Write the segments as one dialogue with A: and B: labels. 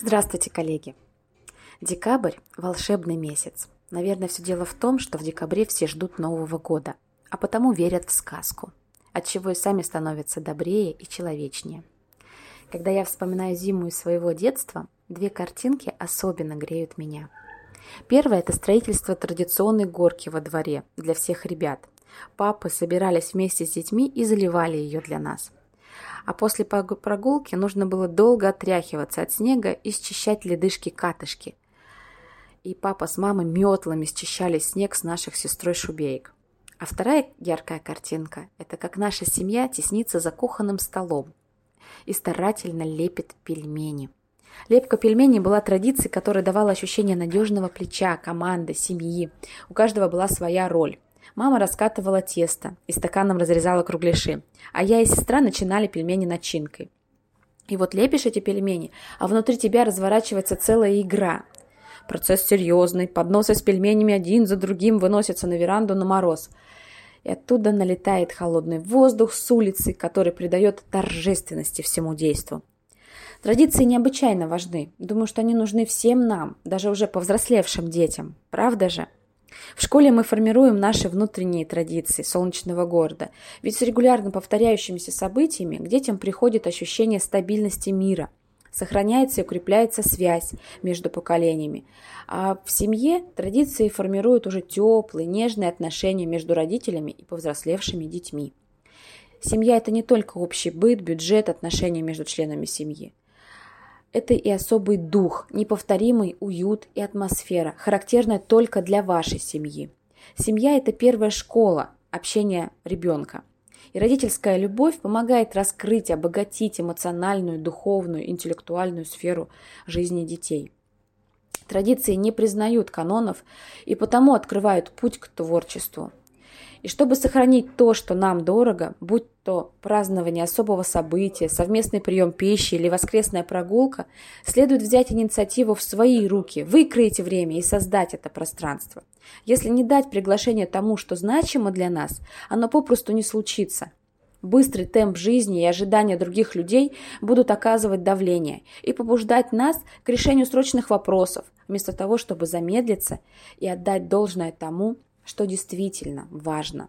A: Здравствуйте, коллеги! Декабрь – волшебный месяц. Наверное, все дело в том, что в декабре все ждут Нового года, а потому верят в сказку, отчего и сами становятся добрее и человечнее. Когда я вспоминаю зиму из своего детства, две картинки особенно греют меня. Первое – это строительство традиционной горки во дворе для всех ребят. Папы собирались вместе с детьми и заливали ее для нас – а после прогулки нужно было долго отряхиваться от снега и счищать ледышки-катышки. И папа с мамой метлами счищали снег с наших сестрой шубеек. А вторая яркая картинка – это как наша семья теснится за кухонным столом и старательно лепит пельмени. Лепка пельменей была традицией, которая давала ощущение надежного плеча, команды, семьи. У каждого была своя роль. Мама раскатывала тесто и стаканом разрезала кругляши, а я и сестра начинали пельмени начинкой. И вот лепишь эти пельмени, а внутри тебя разворачивается целая игра. Процесс серьезный, подносы с пельменями один за другим выносятся на веранду на мороз. И оттуда налетает холодный воздух с улицы, который придает торжественности всему действу. Традиции необычайно важны. Думаю, что они нужны всем нам, даже уже повзрослевшим детям. Правда же? В школе мы формируем наши внутренние традиции солнечного города, ведь с регулярно повторяющимися событиями к детям приходит ощущение стабильности мира, сохраняется и укрепляется связь между поколениями. А в семье традиции формируют уже теплые, нежные отношения между родителями и повзрослевшими детьми. Семья – это не только общий быт, бюджет, отношения между членами семьи. Это и особый дух, неповторимый уют и атмосфера, характерная только для вашей семьи. Семья – это первая школа общения ребенка. И родительская любовь помогает раскрыть, обогатить эмоциональную, духовную, интеллектуальную сферу жизни детей. Традиции не признают канонов и потому открывают путь к творчеству. И чтобы сохранить то, что нам дорого, будь то празднование особого события, совместный прием пищи или воскресная прогулка, следует взять инициативу в свои руки, выкроить время и создать это пространство. Если не дать приглашение тому, что значимо для нас, оно попросту не случится. Быстрый темп жизни и ожидания других людей будут оказывать давление и побуждать нас к решению срочных вопросов, вместо того, чтобы замедлиться и отдать должное тому, что действительно важно.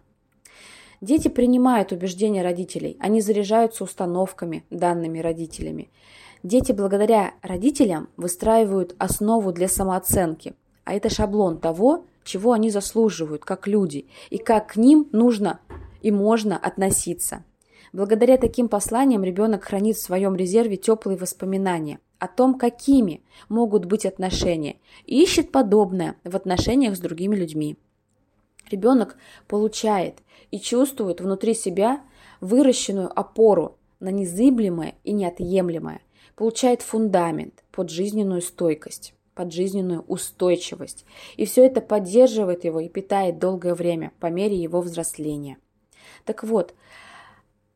A: Дети принимают убеждения родителей, они заряжаются установками, данными родителями. Дети благодаря родителям выстраивают основу для самооценки, а это шаблон того, чего они заслуживают как люди и как к ним нужно и можно относиться. Благодаря таким посланиям ребенок хранит в своем резерве теплые воспоминания о том, какими могут быть отношения, и ищет подобное в отношениях с другими людьми. Ребенок получает и чувствует внутри себя выращенную опору на незыблемое и неотъемлемое, получает фундамент под жизненную стойкость, под жизненную устойчивость. И все это поддерживает его и питает долгое время по мере его взросления. Так вот,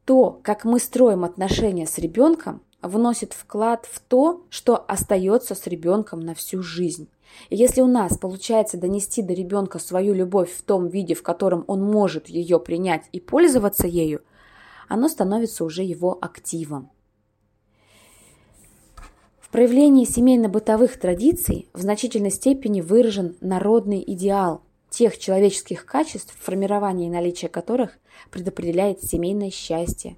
A: то, как мы строим отношения с ребенком, вносит вклад в то, что остается с ребенком на всю жизнь. И если у нас получается донести до ребенка свою любовь в том виде, в котором он может ее принять и пользоваться ею, оно становится уже его активом. В проявлении семейно-бытовых традиций в значительной степени выражен народный идеал тех человеческих качеств, формирование и наличие которых предопределяет семейное счастье,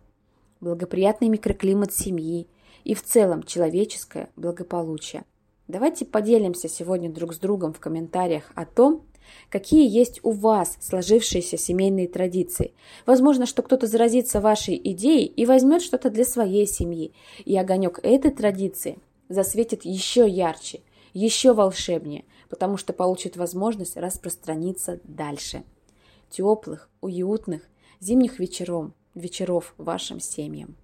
A: благоприятный микроклимат семьи и в целом человеческое благополучие – Давайте поделимся сегодня друг с другом в комментариях о том, какие есть у вас сложившиеся семейные традиции. Возможно, что кто-то заразится вашей идеей и возьмет что-то для своей семьи, и огонек этой традиции засветит еще ярче, еще волшебнее, потому что получит возможность распространиться дальше. Теплых, уютных, зимних вечеров, вечеров вашим семьям.